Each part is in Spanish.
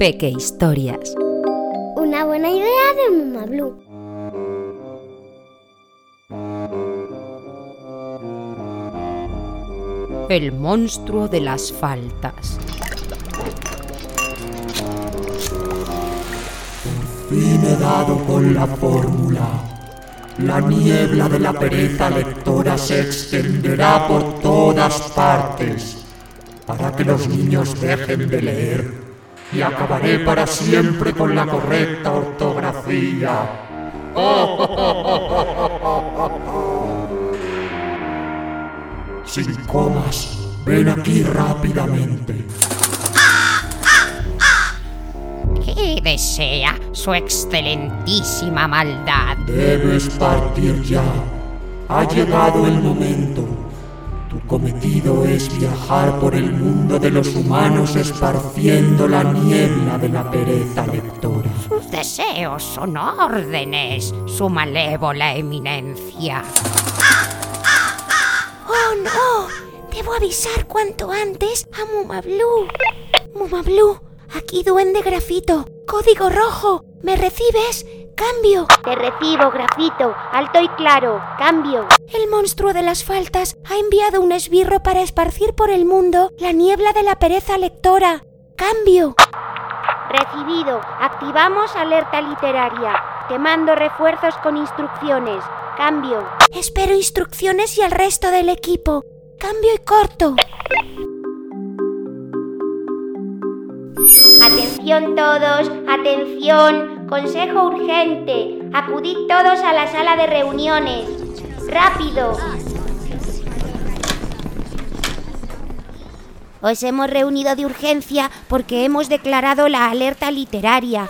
Peque Historias. Una buena idea de Muma Blue. El monstruo de las faltas. fin he dado con la fórmula. La niebla de la pereza lectora se extenderá por todas partes para que los niños dejen de leer y acabaré para siempre con la correcta ortografía. Sin comas, ven aquí rápidamente. ¿Qué desea su excelentísima maldad? Debes partir ya. Ha llegado el momento. Cometido es viajar por el mundo de los humanos esparciendo la niebla de la pereza lectora. Sus deseos son órdenes, su malévola eminencia. ¡Oh, no! Debo avisar cuanto antes a Mumablu. Mumablu, aquí duende grafito. Código rojo. ¿Me recibes? Cambio. Te recibo, grafito. Alto y claro. Cambio. El monstruo de las faltas ha enviado un esbirro para esparcir por el mundo la niebla de la pereza lectora. Cambio. Recibido. Activamos alerta literaria. Te mando refuerzos con instrucciones. Cambio. Espero instrucciones y al resto del equipo. Cambio y corto. Atención todos, atención, consejo urgente. Acudid todos a la sala de reuniones. Rápido. Os hemos reunido de urgencia porque hemos declarado la alerta literaria.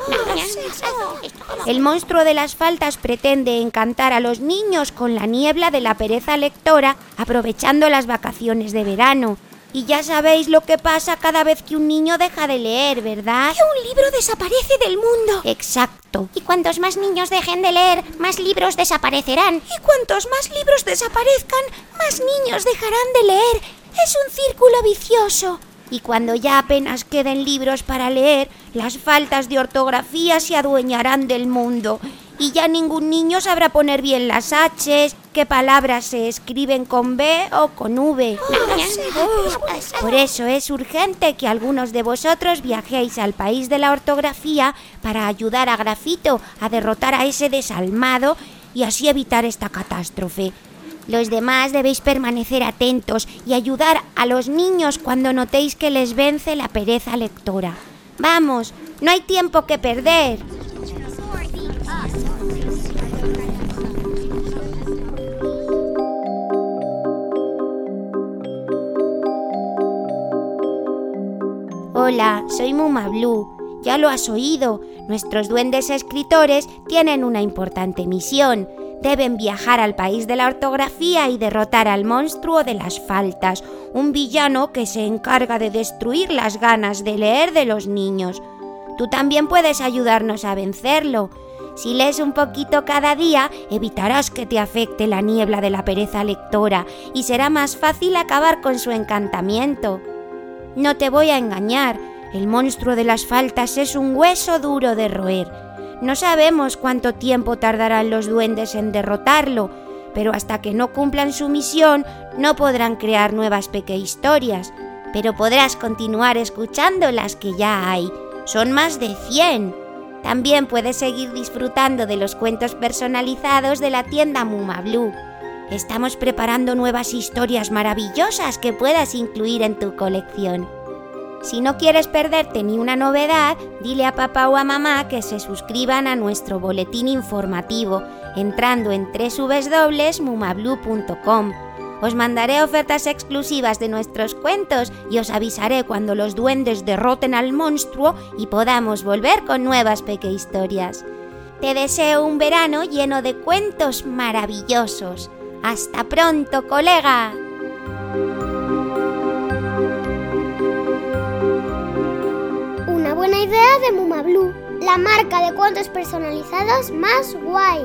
El monstruo de las faltas pretende encantar a los niños con la niebla de la pereza lectora, aprovechando las vacaciones de verano. Y ya sabéis lo que pasa cada vez que un niño deja de leer, ¿verdad? Que un libro desaparece del mundo. Exacto. Y cuantos más niños dejen de leer, más libros desaparecerán. Y cuantos más libros desaparezcan, más niños dejarán de leer. Es un círculo vicioso. Y cuando ya apenas queden libros para leer, las faltas de ortografía se adueñarán del mundo. Y ya ningún niño sabrá poner bien las H's, qué palabras se escriben con B o con V. Por eso es urgente que algunos de vosotros viajéis al país de la ortografía para ayudar a Grafito a derrotar a ese desalmado y así evitar esta catástrofe. Los demás debéis permanecer atentos y ayudar a los niños cuando notéis que les vence la pereza lectora. Vamos, no hay tiempo que perder. Hola, soy Muma Blue. Ya lo has oído, nuestros duendes escritores tienen una importante misión. Deben viajar al país de la ortografía y derrotar al monstruo de las faltas, un villano que se encarga de destruir las ganas de leer de los niños. Tú también puedes ayudarnos a vencerlo. Si lees un poquito cada día, evitarás que te afecte la niebla de la pereza lectora y será más fácil acabar con su encantamiento. No te voy a engañar, el monstruo de las faltas es un hueso duro de roer. No sabemos cuánto tiempo tardarán los duendes en derrotarlo, pero hasta que no cumplan su misión no podrán crear nuevas historias. Pero podrás continuar escuchando las que ya hay. Son más de 100. También puedes seguir disfrutando de los cuentos personalizados de la tienda Muma Blue. Estamos preparando nuevas historias maravillosas que puedas incluir en tu colección. Si no quieres perderte ni una novedad, dile a papá o a mamá que se suscriban a nuestro boletín informativo entrando en www.mumablu.com. Os mandaré ofertas exclusivas de nuestros cuentos y os avisaré cuando los duendes derroten al monstruo y podamos volver con nuevas peque historias. Te deseo un verano lleno de cuentos maravillosos. Hasta pronto, colega. Una buena idea de Muma Blue, la marca de cuentos personalizados más guay.